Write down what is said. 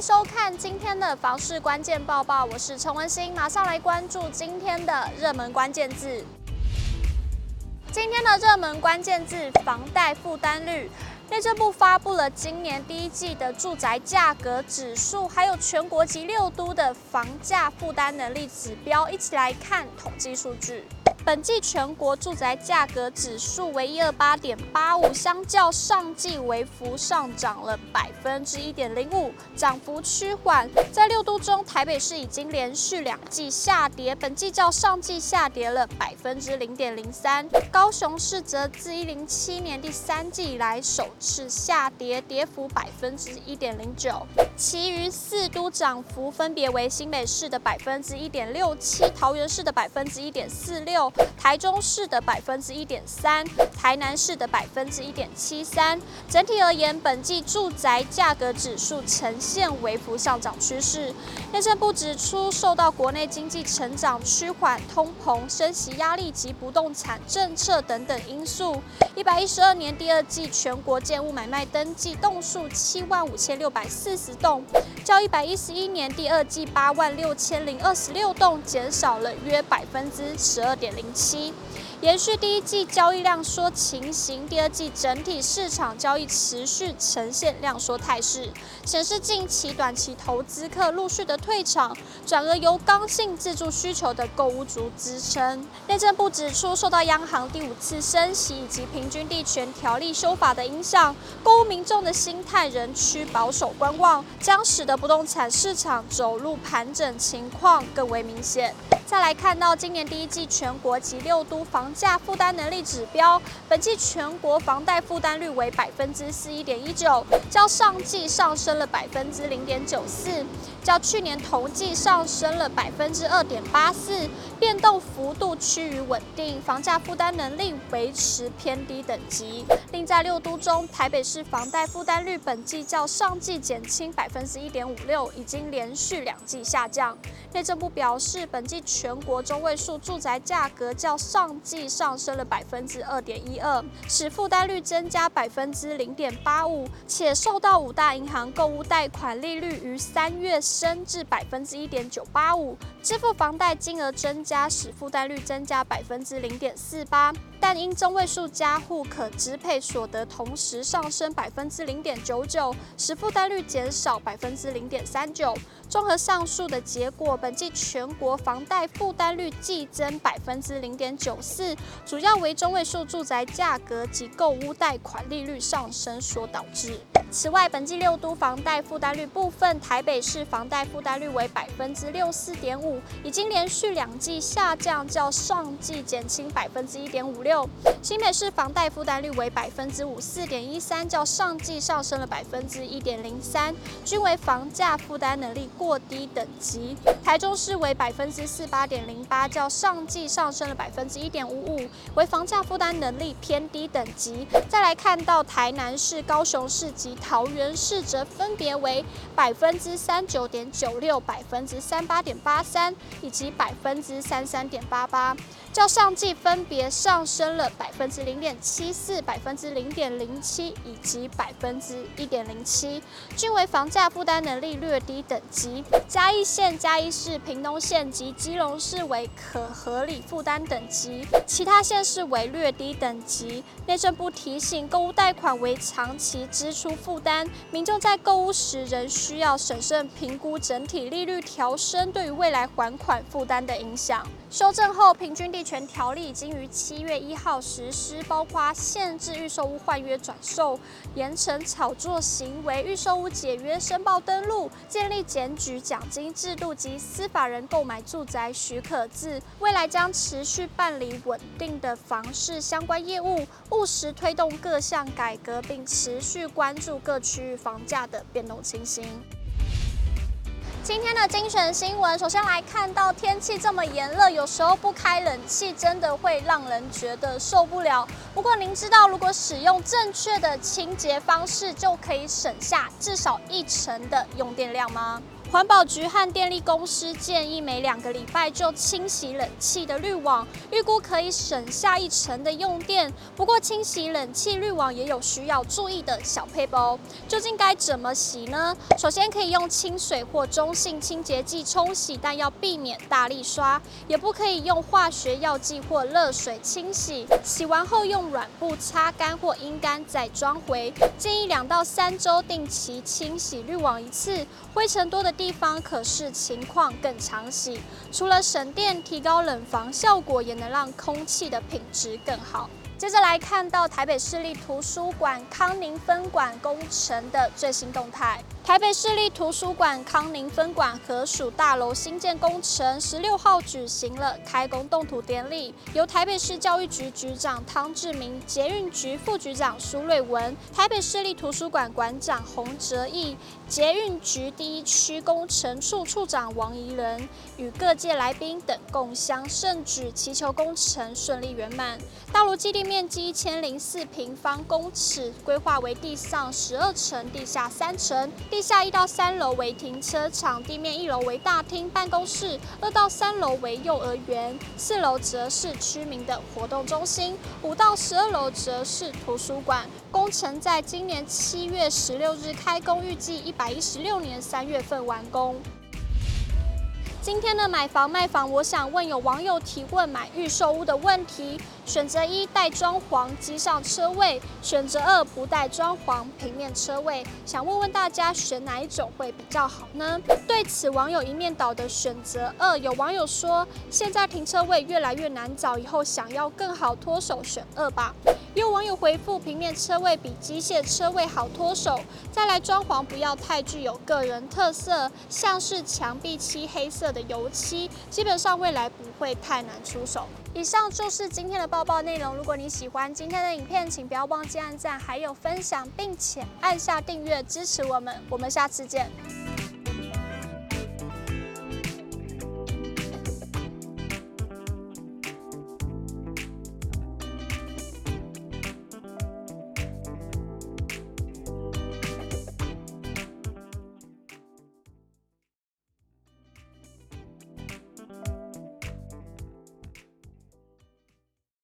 收看今天的房市关键报报，我是陈文心，马上来关注今天的热门关键字。今天的热门关键字：房贷负担率。内政部发布了今年第一季的住宅价格指数，还有全国及六都的房价负担能力指标，一起来看统计数据。本季全国住宅价格指数为一二八点八五，相较上季微幅上涨了百分之一点零五，涨幅趋缓。在六都中，台北市已经连续两季下跌，本季较上季下跌了百分之零点零三。高雄市则自一零七年第三季以来首次下跌，跌幅百分之一点零九。其余四都涨幅分别为新北市的百分之一点六七，桃园市的百分之一点四六。台中市的百分之一点三，台南市的百分之一点七三。整体而言，本季住宅价格指数呈现微幅上涨趋势。内政部指出，受到国内经济成长趋缓、通膨、升息压力及不动产政策等等因素，一百一十二年第二季全国建物买卖登记栋数七万五千六百四十栋，较一百一十一年第二季八万六千零二十六栋减少了约百分之十二点零。七，延续第一季交易量缩情形，第二季整体市场交易持续呈现量缩态势，显示近期短期投资客陆续的退场，转而由刚性自住需求的购物族支撑。内政部指出，受到央行第五次升息以及平均地权条例修法的影响，购屋民众的心态仍趋保守观望，将使得不动产市场走入盘整情况更为明显。再来看到今年第一季全国及六都房价负担能力指标，本季全国房贷负担率为百分之四一点一九，较上季上升了百分之零点九四，较去年同季上升了百分之二点八四，变动幅度趋于稳定，房价负担能力维持偏低等级。另在六都中，台北市房贷负担率本季较上季减轻百分之一点五六，已经连续两季下降。内政部表示，本季全国中位数住宅价格较上季上升了百分之二点一二，使负担率增加百分之零点八五，且受到五大银行购物贷款利率于三月升至百分之一点九八五，支付房贷金额增加，使负担率增加百分之零点四八。但因中位数家户可支配所得同时上升百分之零点九九，使负担率减少百分之零点三九。综合上述的结果，本季全国房贷负担率季增百分之零点九四，主要为中位数住宅价格及购屋贷款利率上升所导致。此外，本季六都房贷负担率部分，台北市房贷负担率为百分之六四点五，已经连续两季下降，较上季减轻百分之一点五六。六新北市房贷负担率为百分之五四点一三，较上季上升了百分之一点零三，均为房价负担能力过低等级。台中市为百分之四八点零八，较上季上升了百分之一点五五，为房价负担能力偏低等级。再来看到台南市、高雄市及桃园市则分别为百分之三九点九六、百分之三八点八三以及百分之三三点八八，较上季分别上升了百分之零点七四、百分之零点零七以及百分之一点零七，均为房价负担能力略低等级。嘉义县、嘉义市、屏东县及基隆市为可合理负担等级，其他县市为略低等级。内政部提醒，购物贷款为长期支出。负担，民众在购物时仍需要审慎评估整体利率调升对于未来还款负担的影响。修正后，平均地权条例已经于七月一号实施，包括限制预售屋换约转售、严惩炒作行为、预售屋解约申报登录、建立检举奖金制度及司法人购买住宅许可制。未来将持续办理稳定的房市相关业务，务实推动各项改革，并持续关注。各区域房价的变动情形。今天的精选新闻，首先来看到天气这么炎热，有时候不开冷气真的会让人觉得受不了。不过您知道，如果使用正确的清洁方式，就可以省下至少一成的用电量吗？环保局和电力公司建议每两个礼拜就清洗冷气的滤网，预估可以省下一成的用电。不过，清洗冷气滤网也有需要注意的小配包，究竟该怎么洗呢？首先可以用清水或中性清洁剂冲洗，但要避免大力刷，也不可以用化学药剂或热水清洗。洗完后用软布擦干或阴干再装回。建议两到三周定期清洗滤网一次，灰尘多的地方可视情况更常洗，除了省电、提高冷房效果，也能让空气的品质更好。接着来看到台北市立图书馆康宁分馆工程的最新动态。台北市立图书馆康宁分馆合署大楼新建工程十六号举行了开工动土典礼，由台北市教育局局长汤志明、捷运局副局长苏瑞文、台北市立图书馆馆长洪哲义、捷运局第一区工程处处长王宜仁与各界来宾等共襄盛举，祈求工程顺利圆满。大楼基地面积一千零四平方公尺，规划为地上十二层、地下三层。地地下一到三楼为停车场，地面一楼为大厅办公室，二到三楼为幼儿园，四楼则是居民的活动中心，五到十二楼则是图书馆。工程在今年七月十六日开工，预计一百一十六年三月份完工。今天的买房卖房，我想问有网友提问买预售屋的问题：选择一带装潢机上车位，选择二不带装潢平面车位，想问问大家选哪一种会比较好呢？对此，网友一面倒的选择二。有网友说，现在停车位越来越难找，以后想要更好脱手，选二吧。有网友回复：平面车位比机械车位好脱手，再来装潢不要太具有个人特色，像是墙壁漆黑色的油漆，基本上未来不会太难出手。以上就是今天的报报内容。如果你喜欢今天的影片，请不要忘记按赞，还有分享，并且按下订阅支持我们。我们下次见。